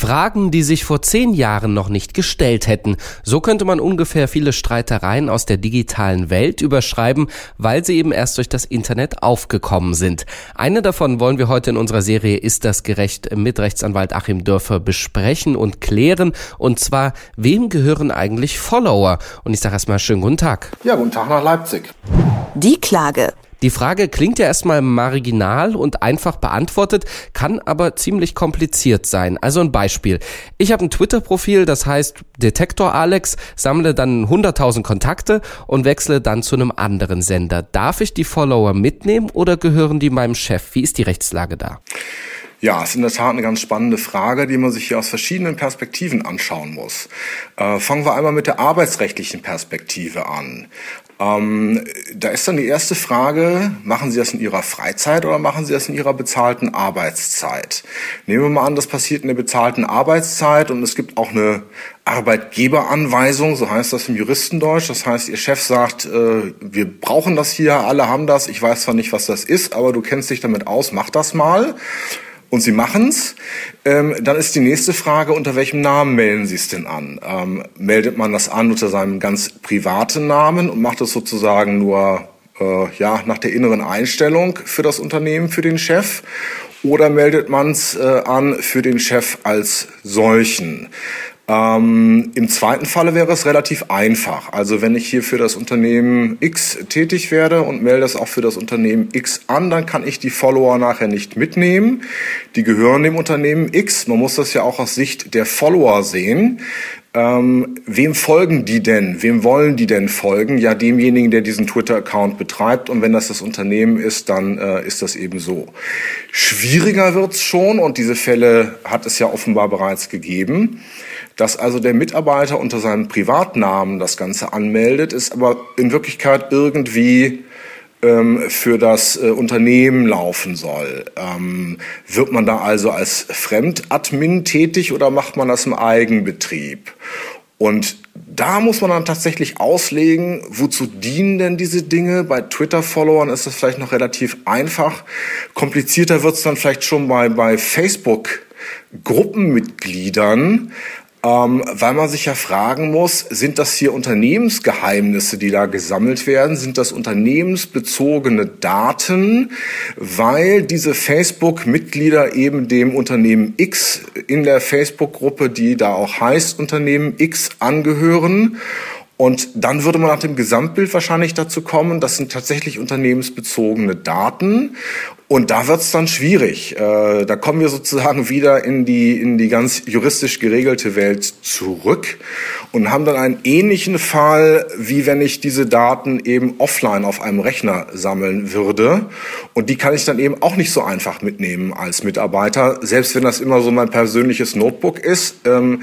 Fragen, die sich vor zehn Jahren noch nicht gestellt hätten. So könnte man ungefähr viele Streitereien aus der digitalen Welt überschreiben, weil sie eben erst durch das Internet aufgekommen sind. Eine davon wollen wir heute in unserer Serie Ist das gerecht mit Rechtsanwalt Achim Dörfer besprechen und klären. Und zwar, wem gehören eigentlich Follower? Und ich sage erstmal schönen guten Tag. Ja, guten Tag nach Leipzig. Die Klage. Die Frage klingt ja erstmal marginal und einfach beantwortet, kann aber ziemlich kompliziert sein. Also ein Beispiel. Ich habe ein Twitter-Profil, das heißt Detektor Alex, sammle dann 100.000 Kontakte und wechsle dann zu einem anderen Sender. Darf ich die Follower mitnehmen oder gehören die meinem Chef? Wie ist die Rechtslage da? Ja, ist in der Tat eine ganz spannende Frage, die man sich hier aus verschiedenen Perspektiven anschauen muss. Äh, fangen wir einmal mit der arbeitsrechtlichen Perspektive an. Ähm, da ist dann die erste Frage, machen Sie das in Ihrer Freizeit oder machen Sie das in Ihrer bezahlten Arbeitszeit? Nehmen wir mal an, das passiert in der bezahlten Arbeitszeit und es gibt auch eine Arbeitgeberanweisung, so heißt das im Juristendeutsch. Das heißt, Ihr Chef sagt, äh, wir brauchen das hier, alle haben das, ich weiß zwar nicht, was das ist, aber du kennst dich damit aus, mach das mal und Sie machen's, ähm, dann ist die nächste Frage, unter welchem Namen melden Sie es denn an? Ähm, meldet man das an unter seinem ganz privaten Namen und macht es sozusagen nur äh, ja, nach der inneren Einstellung für das Unternehmen, für den Chef? Oder meldet man es äh, an für den Chef als solchen? Ähm, Im zweiten Falle wäre es relativ einfach. Also wenn ich hier für das Unternehmen X tätig werde und melde das auch für das Unternehmen X an, dann kann ich die Follower nachher nicht mitnehmen. Die gehören dem Unternehmen X. Man muss das ja auch aus Sicht der Follower sehen. Ähm, wem folgen die denn? Wem wollen die denn folgen? Ja, demjenigen, der diesen Twitter-Account betreibt. Und wenn das das Unternehmen ist, dann äh, ist das eben so. Schwieriger wird's schon, und diese Fälle hat es ja offenbar bereits gegeben dass also der Mitarbeiter unter seinem Privatnamen das Ganze anmeldet, ist aber in Wirklichkeit irgendwie ähm, für das äh, Unternehmen laufen soll. Ähm, wird man da also als Fremdadmin tätig oder macht man das im Eigenbetrieb? Und da muss man dann tatsächlich auslegen, wozu dienen denn diese Dinge? Bei Twitter-Followern ist das vielleicht noch relativ einfach. Komplizierter wird es dann vielleicht schon bei, bei Facebook-Gruppenmitgliedern ähm, weil man sich ja fragen muss, sind das hier Unternehmensgeheimnisse, die da gesammelt werden? Sind das unternehmensbezogene Daten? Weil diese Facebook-Mitglieder eben dem Unternehmen X in der Facebook-Gruppe, die da auch heißt Unternehmen X, angehören. Und dann würde man nach dem Gesamtbild wahrscheinlich dazu kommen, das sind tatsächlich unternehmensbezogene Daten. Und da wird's dann schwierig. Äh, da kommen wir sozusagen wieder in die, in die ganz juristisch geregelte Welt zurück und haben dann einen ähnlichen Fall, wie wenn ich diese Daten eben offline auf einem Rechner sammeln würde. Und die kann ich dann eben auch nicht so einfach mitnehmen als Mitarbeiter, selbst wenn das immer so mein persönliches Notebook ist. Ähm,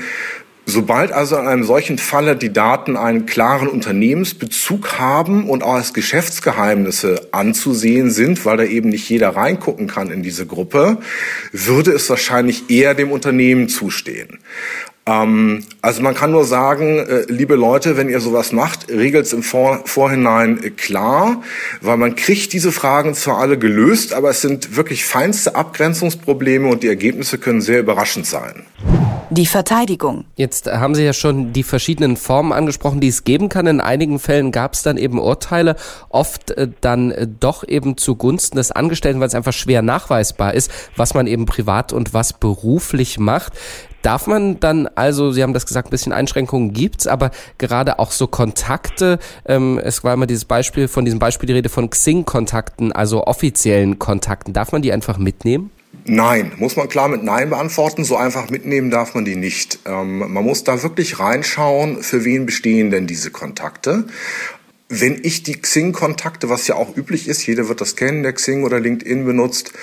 Sobald also in einem solchen Falle die Daten einen klaren Unternehmensbezug haben und auch als Geschäftsgeheimnisse anzusehen sind, weil da eben nicht jeder reingucken kann in diese Gruppe, würde es wahrscheinlich eher dem Unternehmen zustehen. Ähm, also man kann nur sagen, äh, liebe Leute, wenn ihr sowas macht, regelt es im Vor Vorhinein klar, weil man kriegt diese Fragen zwar alle gelöst, aber es sind wirklich feinste Abgrenzungsprobleme und die Ergebnisse können sehr überraschend sein. Die Verteidigung. Jetzt haben Sie ja schon die verschiedenen Formen angesprochen, die es geben kann. In einigen Fällen gab es dann eben Urteile, oft äh, dann äh, doch eben zugunsten des Angestellten, weil es einfach schwer nachweisbar ist, was man eben privat und was beruflich macht. Darf man dann also, Sie haben das gesagt, ein bisschen Einschränkungen gibt's, aber gerade auch so Kontakte, ähm, es war immer dieses Beispiel, von diesem Beispiel die Rede von Xing-Kontakten, also offiziellen Kontakten. Darf man die einfach mitnehmen? Nein, muss man klar mit Nein beantworten. So einfach mitnehmen darf man die nicht. Ähm, man muss da wirklich reinschauen, für wen bestehen denn diese Kontakte. Wenn ich die Xing-Kontakte, was ja auch üblich ist, jeder wird das kennen, der Xing oder LinkedIn benutzt,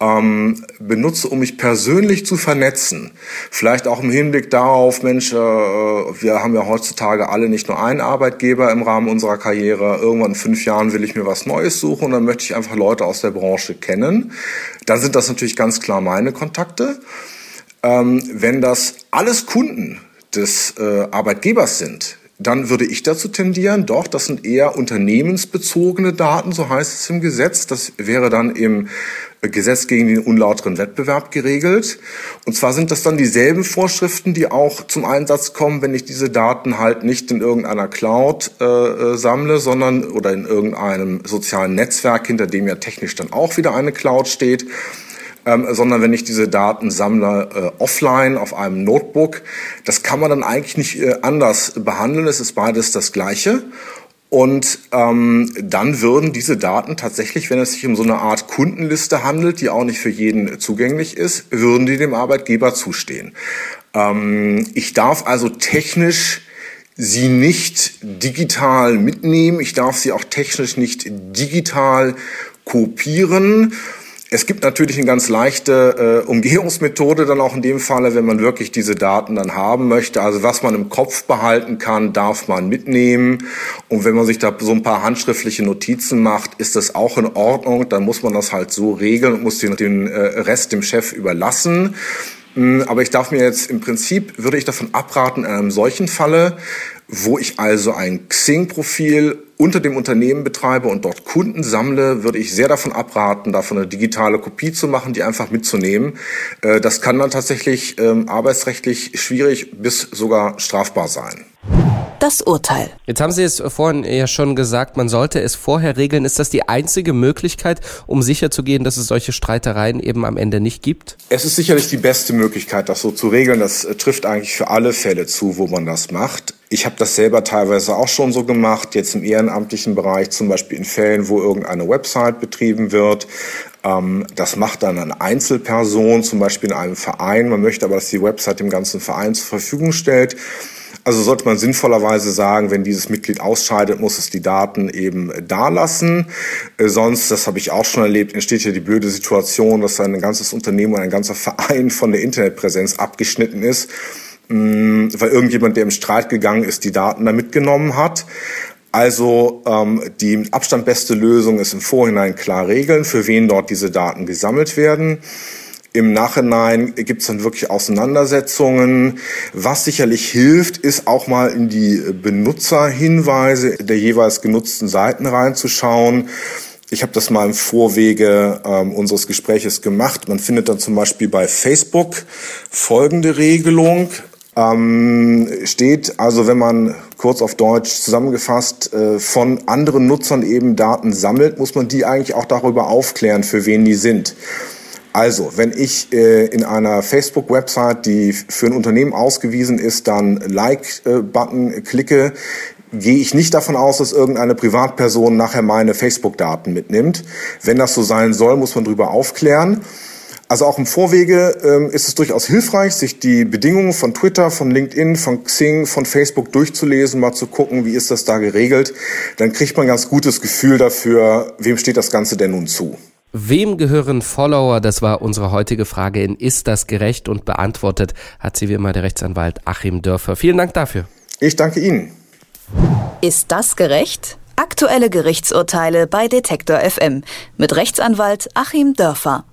ähm, benutze, um mich persönlich zu vernetzen. Vielleicht auch im Hinblick darauf, Mensch, äh, wir haben ja heutzutage alle nicht nur einen Arbeitgeber im Rahmen unserer Karriere. Irgendwann in fünf Jahren will ich mir was Neues suchen und dann möchte ich einfach Leute aus der Branche kennen. Dann sind das natürlich ganz klar meine Kontakte. Ähm, wenn das alles Kunden des äh, Arbeitgebers sind, dann würde ich dazu tendieren, doch, das sind eher unternehmensbezogene Daten, so heißt es im Gesetz. Das wäre dann im Gesetz gegen den unlauteren Wettbewerb geregelt. Und zwar sind das dann dieselben Vorschriften, die auch zum Einsatz kommen, wenn ich diese Daten halt nicht in irgendeiner Cloud äh, äh, sammle, sondern oder in irgendeinem sozialen Netzwerk, hinter dem ja technisch dann auch wieder eine Cloud steht. Ähm, sondern wenn ich diese Daten sammle äh, offline auf einem Notebook, das kann man dann eigentlich nicht äh, anders behandeln. Es ist beides das Gleiche. Und ähm, dann würden diese Daten tatsächlich, wenn es sich um so eine Art Kundenliste handelt, die auch nicht für jeden zugänglich ist, würden die dem Arbeitgeber zustehen. Ähm, ich darf also technisch sie nicht digital mitnehmen. Ich darf sie auch technisch nicht digital kopieren. Es gibt natürlich eine ganz leichte äh, Umgehungsmethode dann auch in dem Falle, wenn man wirklich diese Daten dann haben möchte. Also was man im Kopf behalten kann, darf man mitnehmen. Und wenn man sich da so ein paar handschriftliche Notizen macht, ist das auch in Ordnung. Dann muss man das halt so regeln und muss den, den äh, Rest dem Chef überlassen. Hm, aber ich darf mir jetzt im Prinzip, würde ich davon abraten, in einem solchen Falle, wo ich also ein Xing-Profil unter dem Unternehmen betreibe und dort Kunden sammle, würde ich sehr davon abraten, davon eine digitale Kopie zu machen, die einfach mitzunehmen. Äh, das kann dann tatsächlich ähm, arbeitsrechtlich schwierig bis sogar strafbar sein. Das Urteil. Jetzt haben Sie es vorhin ja schon gesagt, man sollte es vorher regeln. Ist das die einzige Möglichkeit, um sicherzugehen, dass es solche Streitereien eben am Ende nicht gibt? Es ist sicherlich die beste Möglichkeit, das so zu regeln. Das äh, trifft eigentlich für alle Fälle zu, wo man das macht. Ich habe das selber teilweise auch schon so gemacht, jetzt im ehrenamtlichen Bereich, zum Beispiel in Fällen, wo irgendeine Website betrieben wird. Ähm, das macht dann eine Einzelperson, zum Beispiel in einem Verein. Man möchte aber, dass die Website dem ganzen Verein zur Verfügung stellt. Also sollte man sinnvollerweise sagen, wenn dieses Mitglied ausscheidet, muss es die Daten eben da lassen. Äh, sonst, das habe ich auch schon erlebt, entsteht ja die blöde Situation, dass ein ganzes Unternehmen oder ein ganzer Verein von der Internetpräsenz abgeschnitten ist Mm, weil irgendjemand, der im Streit gegangen ist, die Daten da mitgenommen hat. Also ähm, die Abstand beste Lösung ist im Vorhinein klar regeln, für wen dort diese Daten gesammelt werden. Im Nachhinein gibt es dann wirklich Auseinandersetzungen. Was sicherlich hilft, ist auch mal in die Benutzerhinweise der jeweils genutzten Seiten reinzuschauen. Ich habe das mal im Vorwege ähm, unseres Gespräches gemacht. Man findet dann zum Beispiel bei Facebook folgende Regelung ähm, steht also, wenn man kurz auf Deutsch zusammengefasst äh, von anderen Nutzern eben Daten sammelt, muss man die eigentlich auch darüber aufklären, für wen die sind. Also, wenn ich äh, in einer Facebook-Website, die für ein Unternehmen ausgewiesen ist, dann Like-Button klicke, gehe ich nicht davon aus, dass irgendeine Privatperson nachher meine Facebook-Daten mitnimmt. Wenn das so sein soll, muss man darüber aufklären. Also auch im Vorwege ähm, ist es durchaus hilfreich, sich die Bedingungen von Twitter, von LinkedIn, von Xing, von Facebook durchzulesen, mal zu gucken, wie ist das da geregelt. Dann kriegt man ein ganz gutes Gefühl dafür, wem steht das Ganze denn nun zu. Wem gehören Follower? Das war unsere heutige Frage in Ist das gerecht? Und beantwortet hat sie wie immer der Rechtsanwalt Achim Dörfer. Vielen Dank dafür. Ich danke Ihnen. Ist das gerecht? Aktuelle Gerichtsurteile bei Detektor FM mit Rechtsanwalt Achim Dörfer.